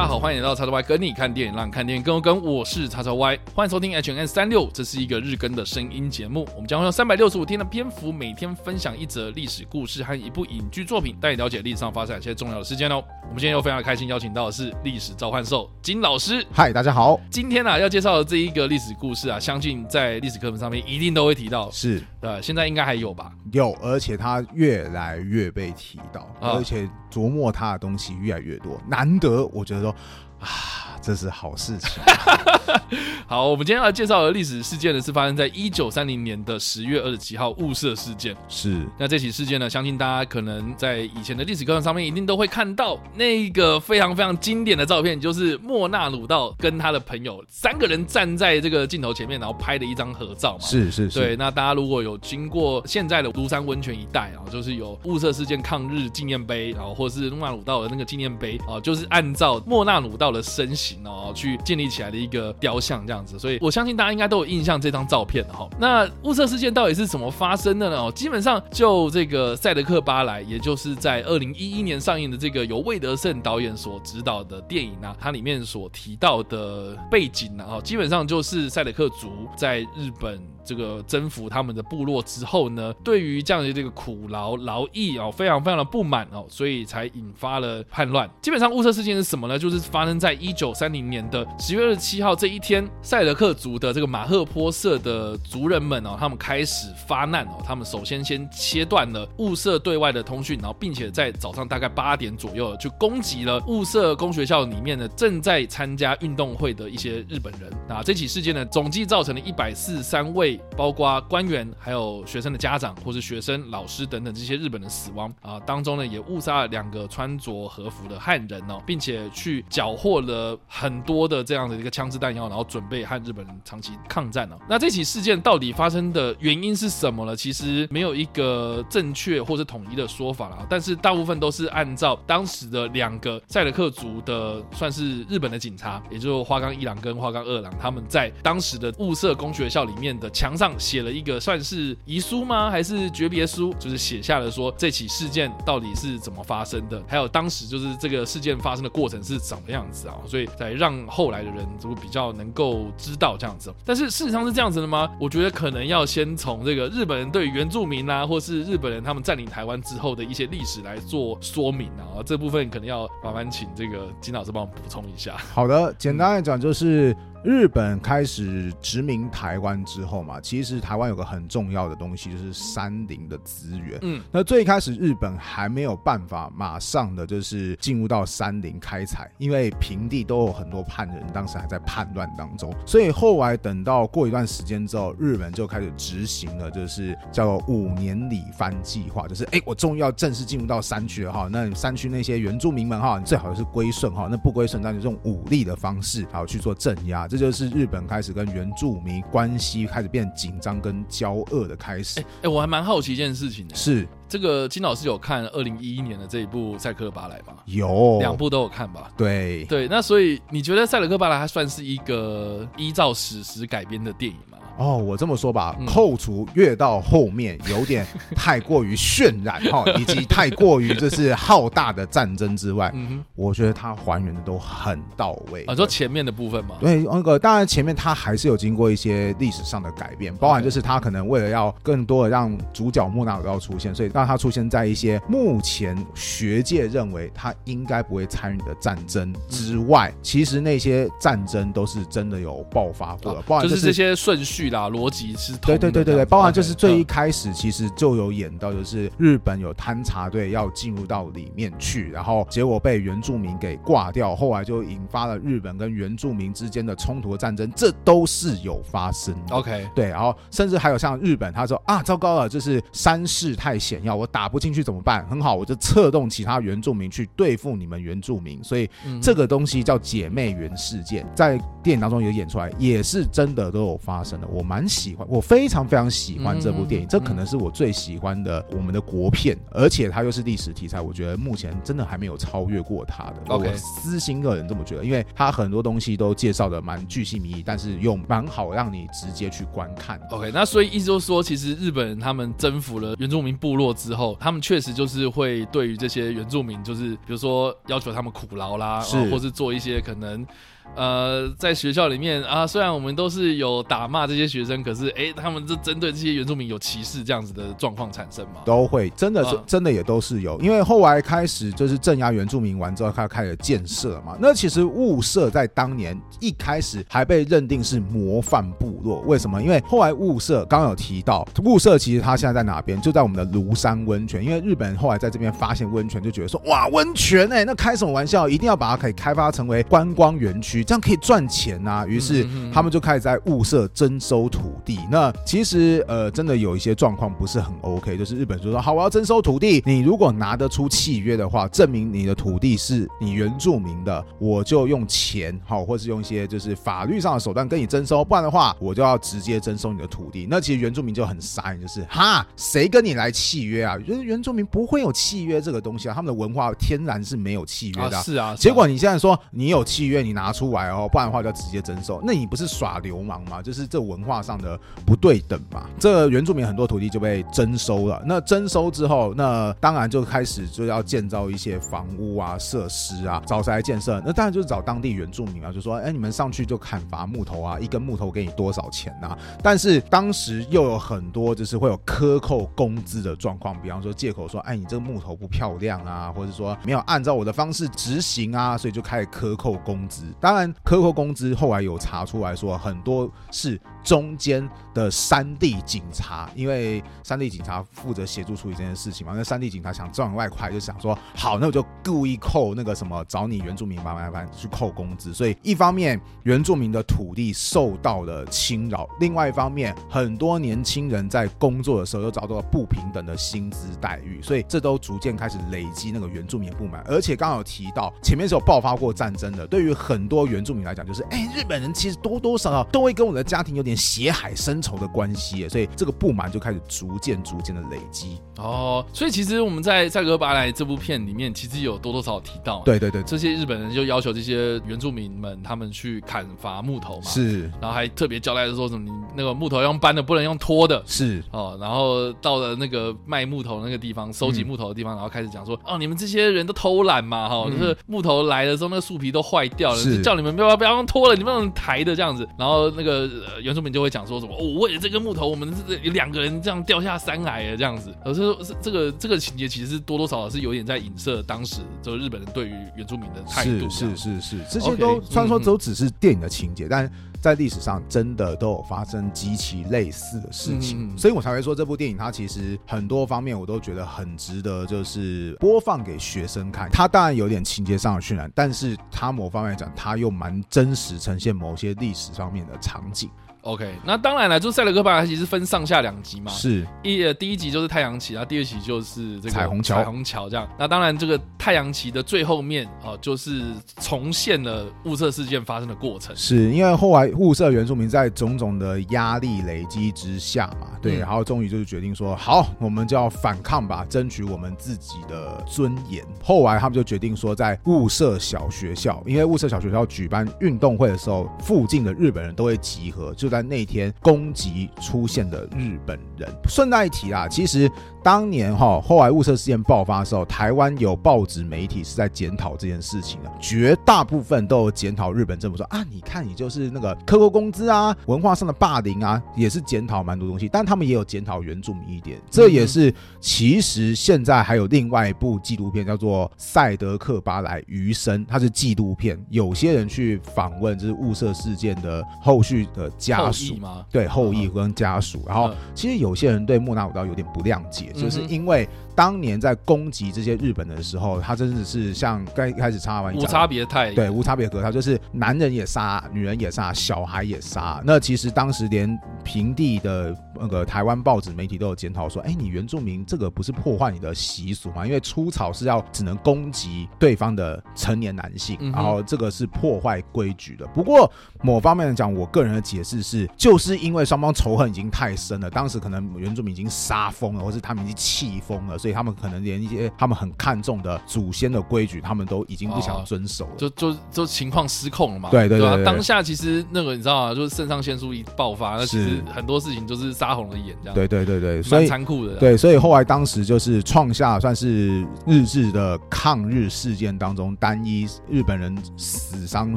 大家好，欢迎来到叉叉 Y 跟你看电影，让你看电影更有梗。我是叉叉 Y，欢迎收听 H N 三六，这是一个日更的声音节目。我们将会用三百六十五天的篇幅，每天分享一则历史故事和一部影剧作品，带你了解历史上发生哪些重要的事件哦。我们今天又非常的开心，邀请到的是历史召唤兽金老师。嗨，大家好。今天呢、啊，要介绍的这一个历史故事啊，相信在历史课本上面一定都会提到。是，呃，现在应该还有吧？有，而且它越来越被提到，啊、而且琢磨它的东西越来越多，难得，我觉得说啊。这是好事情。好，我们今天要介绍的历史事件呢，是发生在一九三零年的十月二十七号雾社事件。是，那这起事件呢，相信大家可能在以前的历史课本上面一定都会看到那个非常非常经典的照片，就是莫纳鲁道跟他的朋友三个人站在这个镜头前面，然后拍的一张合照嘛。是是是。对，那大家如果有经过现在的庐山温泉一带啊，就是有雾社事件抗日纪念碑，然后或是莫纳鲁道的那个纪念碑啊，就是按照莫纳鲁道的身形。哦，去建立起来的一个雕像这样子，所以我相信大家应该都有印象这张照片哈。那物色事件到底是怎么发生的呢？基本上就这个赛德克巴莱，也就是在二零一一年上映的这个由魏德圣导演所执导的电影呢，它里面所提到的背景呢，哈，基本上就是赛德克族在日本。这个征服他们的部落之后呢，对于这样的这个苦劳劳役哦，非常非常的不满哦，所以才引发了叛乱。基本上雾社事件是什么呢？就是发生在一九三零年的十月二十七号这一天，赛德克族的这个马赫坡社的族人们哦，他们开始发难哦，他们首先先切断了雾社对外的通讯，然后并且在早上大概八点左右就攻击了雾社工学校里面的正在参加运动会的一些日本人。那这起事件呢，总计造成了一百四十三位。包括官员、还有学生的家长，或是学生、老师等等这些日本的死亡啊，当中呢也误杀了两个穿着和服的汉人哦，并且去缴获了很多的这样的一个枪支弹药，然后准备和日本人长期抗战哦。那这起事件到底发生的原因是什么呢？其实没有一个正确或是统一的说法啦，但是大部分都是按照当时的两个赛德克族的算是日本的警察，也就是花冈一郎跟花冈二郎，他们在当时的雾社公学校里面的墙上。写了一个算是遗书吗？还是诀别书？就是写下了说这起事件到底是怎么发生的，还有当时就是这个事件发生的过程是怎么样子啊？所以才让后来的人就比较能够知道这样子。但是事实上是这样子的吗？我觉得可能要先从这个日本人对原住民啊，或是日本人他们占领台湾之后的一些历史来做说明啊。这部分可能要麻烦请这个金老师帮我补充一下。好的，简单来讲就是。日本开始殖民台湾之后嘛，其实台湾有个很重要的东西，就是山林的资源。嗯，那最开始日本还没有办法马上的就是进入到山林开采，因为平地都有很多叛人，当时还在叛乱当中。所以后来等到过一段时间之后，日本就开始执行了，就是叫做五年里番计划，就是哎、欸，我终于要正式进入到山区了哈。那山区那些原住民们哈，你最好是归顺哈，那不归顺，那就用武力的方式好去做镇压。这就是日本开始跟原住民关系开始变紧张跟交恶的开始。哎、欸欸，我还蛮好奇一件事情的，是这个金老师有看二零一一年的这一部《赛克巴莱》吗？有，两部都有看吧？对对，那所以你觉得《赛德克巴莱》它算是一个依照史实改编的电影吗？哦，我这么说吧，扣除越到后面有点 太过于渲染哈，以及太过于就是浩大的战争之外，嗯，我觉得它还原的都很到位。啊，说前面的部分嘛，对，那个当然前面它还是有经过一些历史上的改变，包含就是它可能为了要更多的让主角莫纳鲁要出现，所以让他出现在一些目前学界认为他应该不会参与的战争之外，其实那些战争都是真的有爆发过的，包含就是这些顺序啦。逻辑是对对对对对，包含就是最一开始其实就有演到，就是日本有侦察队要进入到里面去，然后结果被原住民给挂掉，后来就引发了日本跟原住民之间的冲突的战争，这都是有发生的。OK，对，然后甚至还有像日本，他说啊，糟糕了，就是山势太险要，我打不进去怎么办？很好，我就策动其他原住民去对付你们原住民，所以这个东西叫姐妹原事件，在电影当中有演出来，也是真的都有发生的。我蛮喜欢，我非常非常喜欢这部电影，这可能是我最喜欢的我们的国片，而且它又是历史题材，我觉得目前真的还没有超越过它的。我私心个人这么觉得，因为它很多东西都介绍的蛮巨细靡遗，但是又蛮好让你直接去观看。OK，那所以意思就是说，其实日本人他们征服了原住民部落之后，他们确实就是会对于这些原住民，就是比如说要求他们苦劳啦，是或是做一些可能。呃，在学校里面啊，虽然我们都是有打骂这些学生，可是哎、欸，他们这针对这些原住民有歧视这样子的状况产生吗？都会，真的是、嗯、真的也都是有，因为后来开始就是镇压原住民完之后，他开始建设嘛。那其实雾社在当年一开始还被认定是模范部落，为什么？因为后来雾社刚刚有提到，雾社其实它现在在哪边？就在我们的庐山温泉，因为日本人后来在这边发现温泉，就觉得说哇，温泉哎、欸，那开什么玩笑？一定要把它可以开发成为观光园区。这样可以赚钱呐、啊，于是他们就开始在物色征收土地。那其实呃，真的有一些状况不是很 OK，就是日本就说好，我要征收土地，你如果拿得出契约的话，证明你的土地是你原住民的，我就用钱好，或是用一些就是法律上的手段跟你征收，不然的话，我就要直接征收你的土地。那其实原住民就很傻眼，就是哈，谁跟你来契约啊？原原住民不会有契约这个东西啊，他们的文化天然是没有契约的。啊是啊，结果你现在说你有契约，你拿出来哦。不然的话就直接征收，那你不是耍流氓吗？就是这文化上的不对等嘛。这原住民很多土地就被征收了，那征收之后，那当然就开始就要建造一些房屋啊、设施啊，找谁来建设？那当然就是找当地原住民啊，就说，哎，你们上去就砍伐木头啊，一根木头给你多少钱啊？但是当时又有很多就是会有克扣工资的状况，比方说借口说，哎，你这个木头不漂亮啊，或者说没有按照我的方式执行啊，所以就开始克扣工资。当当然克。扣工资，后来有查出来说，很多是中间的山地警察，因为山地警察负责协助处理这件事情嘛。那山地警察想赚外快，就想说好，那我就故意扣那个什么，找你原住民麻烦去扣工资。所以一方面原住民的土地受到了侵扰，另外一方面很多年轻人在工作的时候又遭到了不平等的薪资待遇，所以这都逐渐开始累积那个原住民不满。而且刚刚有提到前面是有爆发过战争的，对于很多原住民来讲，就是哎，日本人其实多多少少都会跟我的家庭有点血海深仇的关系，所以这个不满就开始逐渐逐渐的累积。哦，所以其实我们在《赛格巴莱》这部片里面，其实有多多少少提到，对对对，这些日本人就要求这些原住民们他们去砍伐木头嘛，是，然后还特别交代说什么，你那个木头要用搬的，不能用拖的，是。哦，然后到了那个卖木头那个地方，收集木头的地方，嗯、然后开始讲说，哦，你们这些人都偷懒嘛，哈、哦，嗯、就是木头来的时候，那个树皮都坏掉了，是叫你们不要不要用拖了，你们用抬的这样子，然后那个原住民就会讲说什么，哦，为了这根木头，我们是有两个人这样掉下山来了这样子，可是是这个这个情节其实多多少少是有点在影射当时就日本人对于原住民的态度，是是是是，这些都虽然说都只是电影的情节，但。在历史上真的都有发生极其类似的事情，嗯、所以我才会说这部电影它其实很多方面我都觉得很值得，就是播放给学生看。它当然有点情节上的渲染，但是它某方面来讲，它又蛮真实呈现某些历史方面的场景。OK，那当然了，就赛德克巴莱其实分上下两集嘛，是一呃第一集就是太阳旗，然后第二集就是这个彩虹桥，彩虹桥这样。那当然，这个太阳旗的最后面啊、呃，就是重现了雾社事件发生的过程。是因为后来雾社原住民在种种的压力累积之下嘛，对，嗯、然后终于就是决定说，好，我们就要反抗吧，争取我们自己的尊严。后来他们就决定说，在雾社小学校，因为雾社小学校举办运动会的时候，附近的日本人都会集合，就。在那天攻击出现的日本人，顺带一提啊，其实当年哈后来雾社事件爆发的时候，台湾有报纸媒体是在检讨这件事情的，绝大部分都有检讨日本政府说啊，你看你就是那个克扣工资啊，文化上的霸凌啊，也是检讨蛮多东西，但他们也有检讨原住民一点，这也是其实现在还有另外一部纪录片叫做《赛德克巴莱余生》，它是纪录片，有些人去访问就是雾社事件的后续的家。家属吗？对，后裔跟家属，然后其实有些人对莫纳鲁道有点不谅解，就是因为。当年在攻击这些日本的时候，他真的是像刚一开始插完无差别太对无差别格他就是男人也杀，女人也杀，小孩也杀。那其实当时连平地的那个台湾报纸媒体都有检讨说，哎，你原住民这个不是破坏你的习俗吗？因为出草是要只能攻击对方的成年男性，然后这个是破坏规矩的。不过某方面来讲，我个人的解释是，就是因为双方仇恨已经太深了，当时可能原住民已经杀疯了，或是他们已经气疯了，所以他们可能连一些他们很看重的祖先的规矩，他们都已经不想遵守了，就就就情况失控了嘛。对对对，当下其实那个你知道吗？就是肾上腺素一爆发，那其实很多事情就是杀红了眼这样。对对对对，所以蛮残酷的。对，所以后来当时就是创下算是日治的抗日事件当中单一日本人死伤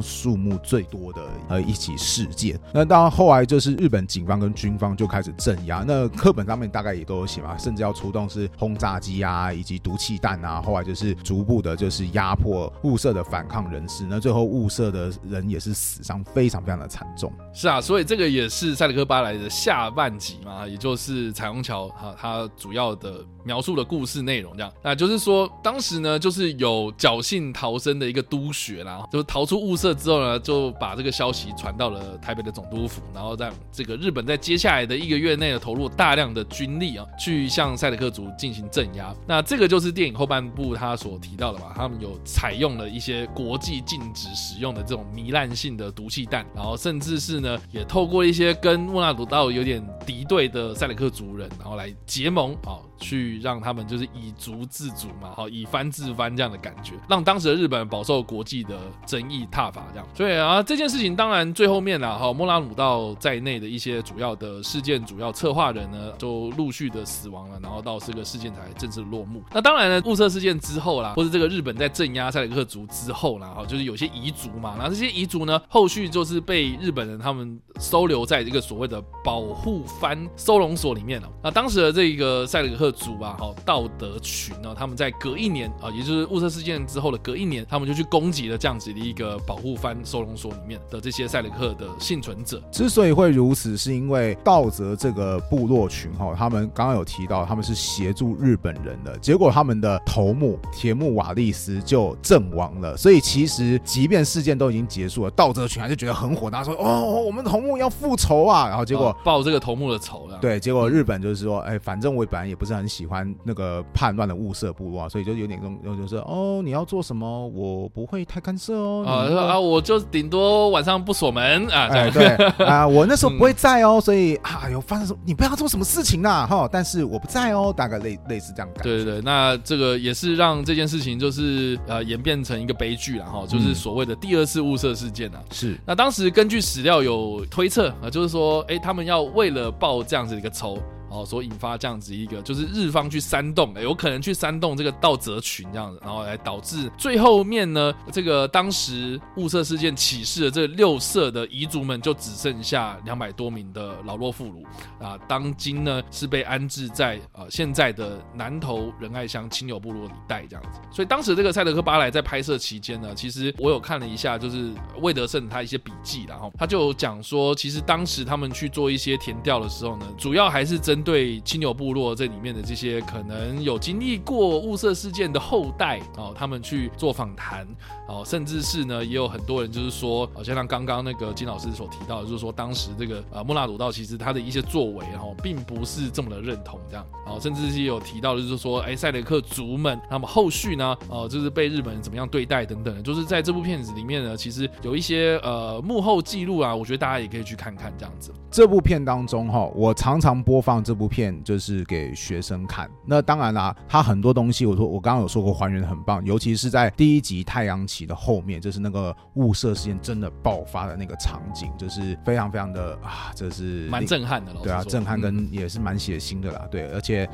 数目最多的呃一起事件。那到后来就是日本警方跟军方就开始镇压，那课本上面大概也都有写嘛，甚至要出动是轰炸垃圾啊，以及毒气弹啊。后来就是逐步的，就是压迫雾社的反抗人士。那最后雾社的人也是死伤非常非常的惨重。是啊，所以这个也是赛德克巴莱的下半集嘛，也就是彩虹桥哈，它主要的描述的故事内容这样。那就是说，当时呢，就是有侥幸逃生的一个督学啦，就是逃出雾社之后呢，就把这个消息传到了台北的总督府，然后让这个日本在接下来的一个月内呢，投入大量的军力啊，去向赛德克族进行镇压。那这个就是电影后半部他所提到的嘛，他们有采用了一些国际禁止使用的这种糜烂性的毒气弹，然后甚至是呢，也透过一些跟莫那鲁道有点敌对的赛德克族人，然后来结盟啊。去让他们就是以族自主嘛，好，以番制番这样的感觉，让当时的日本饱受国际的争议挞伐这样。所以啊，这件事情当然最后面啦，哈，莫那鲁道在内的一些主要的事件主要策划人呢，就陆续的死亡了，然后到这个事件才正式落幕。那当然呢，雾社事件之后啦，或者这个日本在镇压塞雷克族之后啦，哈，就是有些彝族嘛，然后这些彝族呢，后续就是被日本人他们收留在这个所谓的保护藩收容所里面了。那当时的这个塞雷克族啊，哈道德群呢，他们在隔一年啊，也就是雾社事件之后的隔一年，他们就去攻击了这样子的一个保护藩收容所里面的这些塞雷克的幸存者。之所以会如此，是因为道泽这个部落群哈，他们刚刚有提到他们是协助日本人的，结果他们的头目铁木瓦利斯就阵亡了。所以其实即便事件都已经结束了，道泽群还是觉得很火大，说哦，我们头目要复仇啊！然后结果报这个头目的仇了。对，结果日本就是说，哎，反正我本来也不是很。喜欢那个叛乱的物色部落，啊所以就有点那种，就是哦，你要做什么，我不会太干涉哦。啊，啊，我就顶多晚上不锁门啊。哎，对 啊，我那时候不会在哦，所以啊，有发生什么，你不要做什么事情啦，哈。但是我不在哦，大概类类似这样感觉。对对对，那这个也是让这件事情就是呃演变成一个悲剧了哈，就是所谓的第二次物色事件啊。是。那当时根据史料有推测啊，就是说，哎，他们要为了报这样子的一个仇。哦，所引发这样子一个，就是日方去煽动，有可能去煽动这个道泽群这样子，然后来导致最后面呢，这个当时雾社事件起事的这六社的遗族们就只剩下两百多名的老弱妇孺啊，当今呢是被安置在呃现在的南投仁爱乡亲友部落一带这样子。所以当时这个赛德克巴莱在拍摄期间呢，其实我有看了一下，就是魏德胜他一些笔记，然后他就讲说，其实当时他们去做一些填调的时候呢，主要还是针对青牛部落这里面的这些可能有经历过雾社事件的后代哦，他们去做访谈哦，甚至是呢，也有很多人就是说，好像像刚刚那个金老师所提到，就是说当时这个呃莫那鲁道其实他的一些作为，哦并不是这么的认同这样，哦，甚至是有提到的就是说，哎，赛雷克族们，那么后续呢，哦，就是被日本人怎么样对待等等的，就是在这部片子里面呢，其实有一些呃幕后记录啊，我觉得大家也可以去看看这样子。这部片当中哈，我常常播放这部片。就是给学生看。那当然啦，它很多东西，我说我刚刚有说过，还原的很棒，尤其是在第一集太阳旗的后面，就是那个雾社事件真的爆发的那个场景，就是非常非常的啊，这是蛮震撼的，对啊，震撼跟也是蛮血腥的啦，对，而且。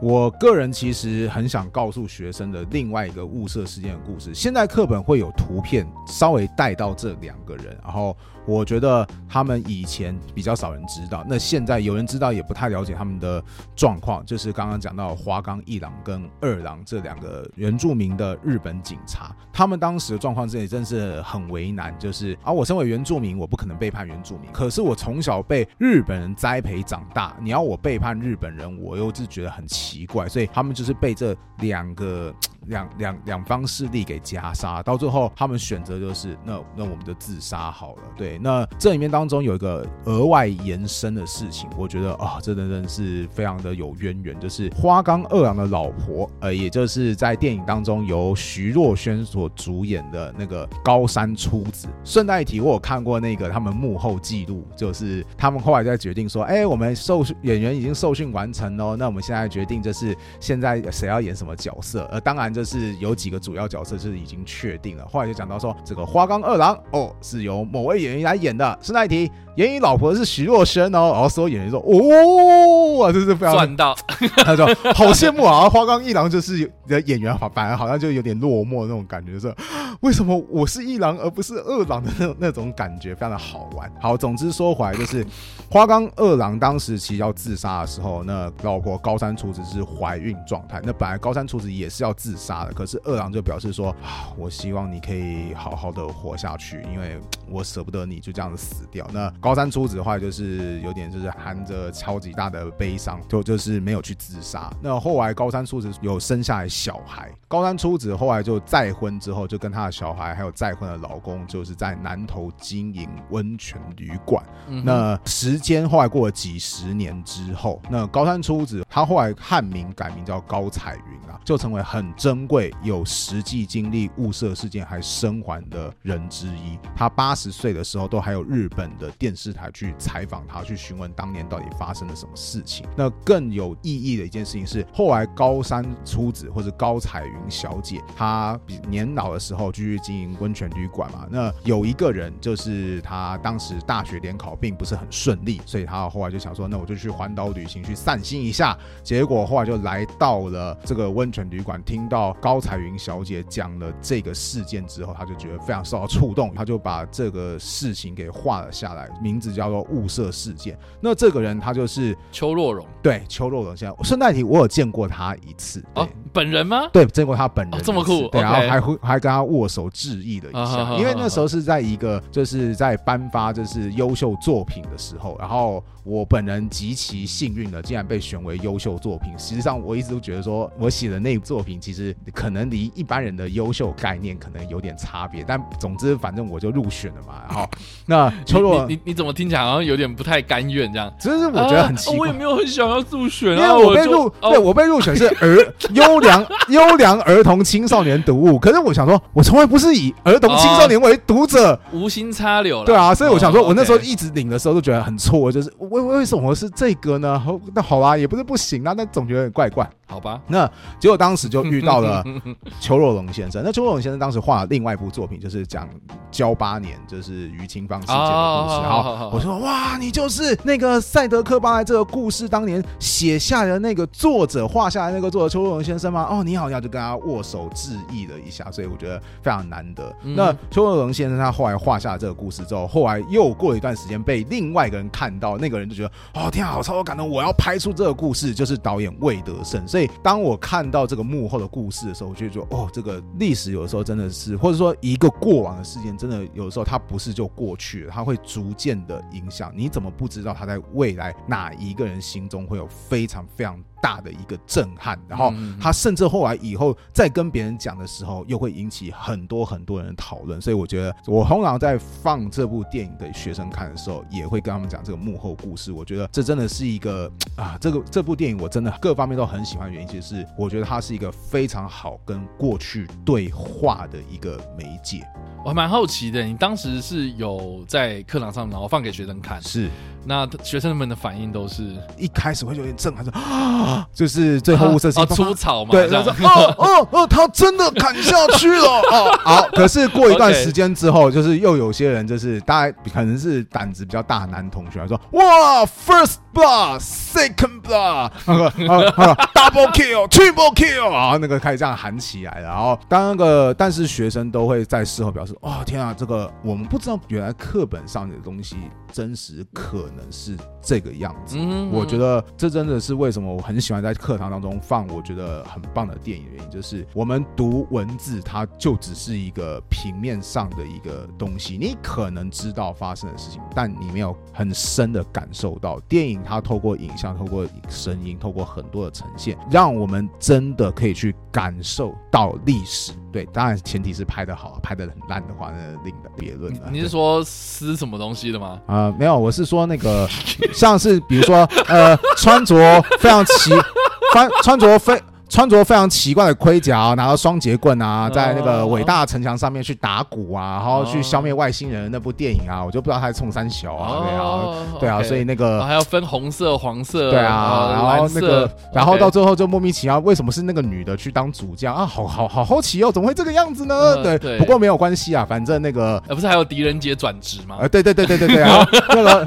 我个人其实很想告诉学生的另外一个雾色事件的故事。现在课本会有图片稍微带到这两个人，然后我觉得他们以前比较少人知道，那现在有人知道也不太了解他们的状况。就是刚刚讲到花冈一郎跟二郎这两个原住民的日本警察，他们当时的状况这里真是很为难。就是啊，我身为原住民，我不可能背叛原住民，可是我从小被日本人栽培长大，你要我背叛日本人，我又是觉得很奇。奇怪，所以他们就是被这两个两两两方势力给夹杀，到最后他们选择就是那那我们就自杀好了。对，那这里面当中有一个额外延伸的事情，我觉得啊，这真的是非常的有渊源，就是花冈二郎的老婆，呃，也就是在电影当中由徐若瑄所主演的那个高山初子。顺带一提，我有看过那个他们幕后记录，就是他们后来在决定说，哎，我们受演员已经受训完成哦，那我们现在决定就是现在谁要演什么角色，呃，当然这是有几个主要角色是已经确定了。后来就讲到说，这个花冈二郎哦，是由某位演员来演的。是那一提。演你老婆是徐若瑄哦，然后所有演员说哦，啊，这是非常赚到，他说好羡慕啊！花冈一郎就是的演员，好反而好像就有点落寞那种感觉，是为什么我是一郎而不是二郎的那那种感觉，非常的好玩。好，总之说回来就是花冈二郎当时其实要自杀的时候，那老婆高山初子是怀孕状态，那本来高山初子也是要自杀的，可是二郎就表示说啊，我希望你可以好好的活下去，因为我舍不得你就这样子死掉。那高山初子的话，就是有点就是含着超级大的悲伤，就就是没有去自杀。那后来高山初子有生下来小孩，高山初子后来就再婚之后，就跟他小孩还有再婚的老公，就是在南投经营温泉旅馆。嗯、那时间后来过了几十年之后，那高山初子他后来汉名改名叫高彩云啊，就成为很珍贵、有实际经历雾色事件还生还的人之一。他八十岁的时候，都还有日本的电。电视台去采访他，去询问当年到底发生了什么事情。那更有意义的一件事情是，后来高山初子或者高彩云小姐，她比年老的时候继续经营温泉旅馆嘛。那有一个人就是他当时大学联考并不是很顺利，所以他后来就想说，那我就去环岛旅行去散心一下。结果后来就来到了这个温泉旅馆，听到高彩云小姐讲了这个事件之后，他就觉得非常受到触动，他就把这个事情给画了下来。名字叫做雾社事件。那这个人他就是邱若荣，对，邱若荣。现在顺带提，我有见过他一次。哦，本人吗？对，见过他本人，这么酷。对，然后还会还跟他握手致意了一下。因为那时候是在一个就是在颁发就是优秀作品的时候，然后我本人极其幸运的，竟然被选为优秀作品。实际上，我一直都觉得说我写的那部作品其实可能离一般人的优秀概念可能有点差别，但总之反正我就入选了嘛。然后 那邱若你。你怎么听起来好像有点不太甘愿这样？其实我觉得很奇怪，我也没有很想要入选，因为我被入，对我被入选是儿优良优良儿童青少年读物。可是我想说，我从来不是以儿童青少年为读者，无心插柳了。对啊，所以我想说，我那时候一直领的时候都觉得很错，就是为为什么是这个呢？那好吧，也不是不行啊，但总觉得有点怪怪。好吧，那结果当时就遇到了 邱若龙先生。那邱若龙先生当时画了另外一部作品，就是讲交八年，就是于清芳事件的故事。好，我说哇，你就是那个赛德克巴莱这个故事当年写下的那个作者，画下来那个作者邱若龙先生吗？哦，你好，然后就跟他握手致意了一下，所以我觉得非常难得。那邱若龙先生他后来画下这个故事之后，后来又过了一段时间被另外一个人看到，那个人就觉得哦天啊，好超有感动，我要拍出这个故事，就是导演魏德胜，所以。当我看到这个幕后的故事的时候，我就觉得哦，这个历史有的时候真的是，或者说一个过往的事件，真的有的时候它不是就过去了，它会逐渐的影响。你怎么不知道它在未来哪一个人心中会有非常非常大的一个震撼？然后他甚至后来以后再跟别人讲的时候，又会引起很多很多人的讨论。所以我觉得，我通常在放这部电影给学生看的时候，也会跟他们讲这个幕后故事。我觉得这真的是一个啊，这个这部电影我真的各方面都很喜欢的原因。其实是我觉得它是一个非常好跟过去对话的一个媒介。我还蛮好奇的，你当时是有在课堂上然后放给学生看？是。那学生们的反应都是一开始会有点震撼，说啊，就是最后雾社哦出草嘛，对，他说哦哦哦，他真的砍下去了 哦，好，可是过一段时间之后，就是又有些人就是大家可能是胆子比较大的男同学说哇，first blood，second blood，double kill，triple kill，然后那个开始这样喊起来了，然后当那个但是学生都会在事后表示，哦天啊，这个我们不知道原来课本上的东西真实可能是这个样子。嗯，我觉得这真的是为什么我很喜欢在课堂当中放我觉得很棒的电影的原因，就是我们读文字，它就只是一个平面上的一个东西，你可能知道发生的事情，但你没有很深的感受到。电影它透过影像、透过声音、透过很多的呈现，让我们真的可以去感受到历史。对，当然前提是拍的好，拍的很烂的话，那另当别论了。你是说撕什么东西的吗？啊、呃，没有，我是说那个，像是比如说，呃，穿着非常奇，穿穿着非。穿着非常奇怪的盔甲，拿到双节棍啊，在那个伟大的城墙上面去打鼓啊，然后去消灭外星人那部电影啊，我就不知道他是冲三小啊，对啊，对啊，所以那个还要分红色、黄色，对啊，然后那个，然后到最后就莫名其妙，为什么是那个女的去当主将啊？好好好好奇哦，怎么会这个样子呢？对对，不过没有关系啊，反正那个，呃，不是还有狄仁杰转职吗？呃，对对对对对对啊，那个。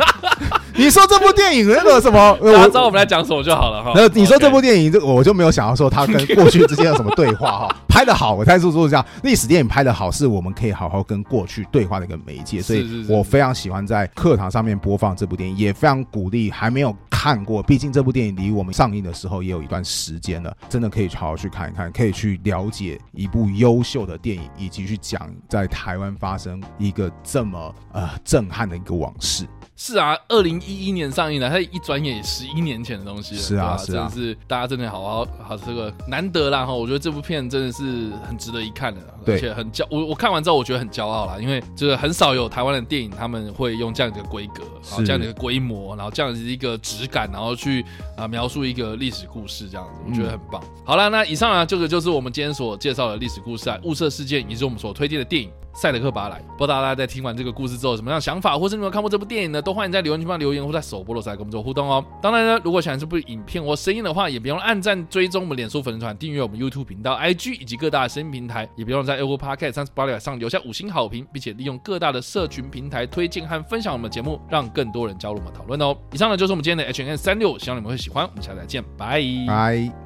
你说这部电影那个什么，大家知道我们来讲什么就好了哈。那你说这部电影，这我就没有想要说它跟 过去之间有什么对话哈。拍的好，我再说说一下，历史电影拍的好，是我们可以好好跟过去对话的一个媒介。所以我非常喜欢在课堂上面播放这部电影，也非常鼓励还没有看过，毕竟这部电影离我们上映的时候也有一段时间了，真的可以好好去看一看，可以去了解一部优秀的电影，以及去讲在台湾发生一个这么呃震撼的一个往事。是啊，二零一一年上映的，它一转眼也十一年前的东西了。是啊，是啊，真的是大家真的好好好这个难得啦哈！我觉得这部片真的是很值得一看的，对而且很骄我我看完之后我觉得很骄傲啦，因为就是很少有台湾的电影他们会用这样的规格，然后这样的一个规模，然后这样的一个质感，然后去啊描述一个历史故事这样子，我觉得很棒。嗯、好了，那以上呢这个就是我们今天所介绍的历史故事啊，雾社事件，也是我们所推荐的电影。赛德克·巴莱，不知道大家在听完这个故事之后有什么样的想法，或是你们看过这部电影呢？都欢迎在留言区帮留言，或在首播的时候跟我们做互动哦。当然呢，如果喜欢这部影片或声音的话，也别忘了按赞、追踪我们脸书粉丝团、订阅我们 YouTube 频道、IG 以及各大的声音平台，也别忘了在 Apple Podcast 三十八点上留下五星好评，并且利用各大的社群平台推荐和分享我们的节目，让更多人加入我们讨论哦。以上呢就是我们今天的 H N 36，希望你们会喜欢。我们下次再见，拜拜。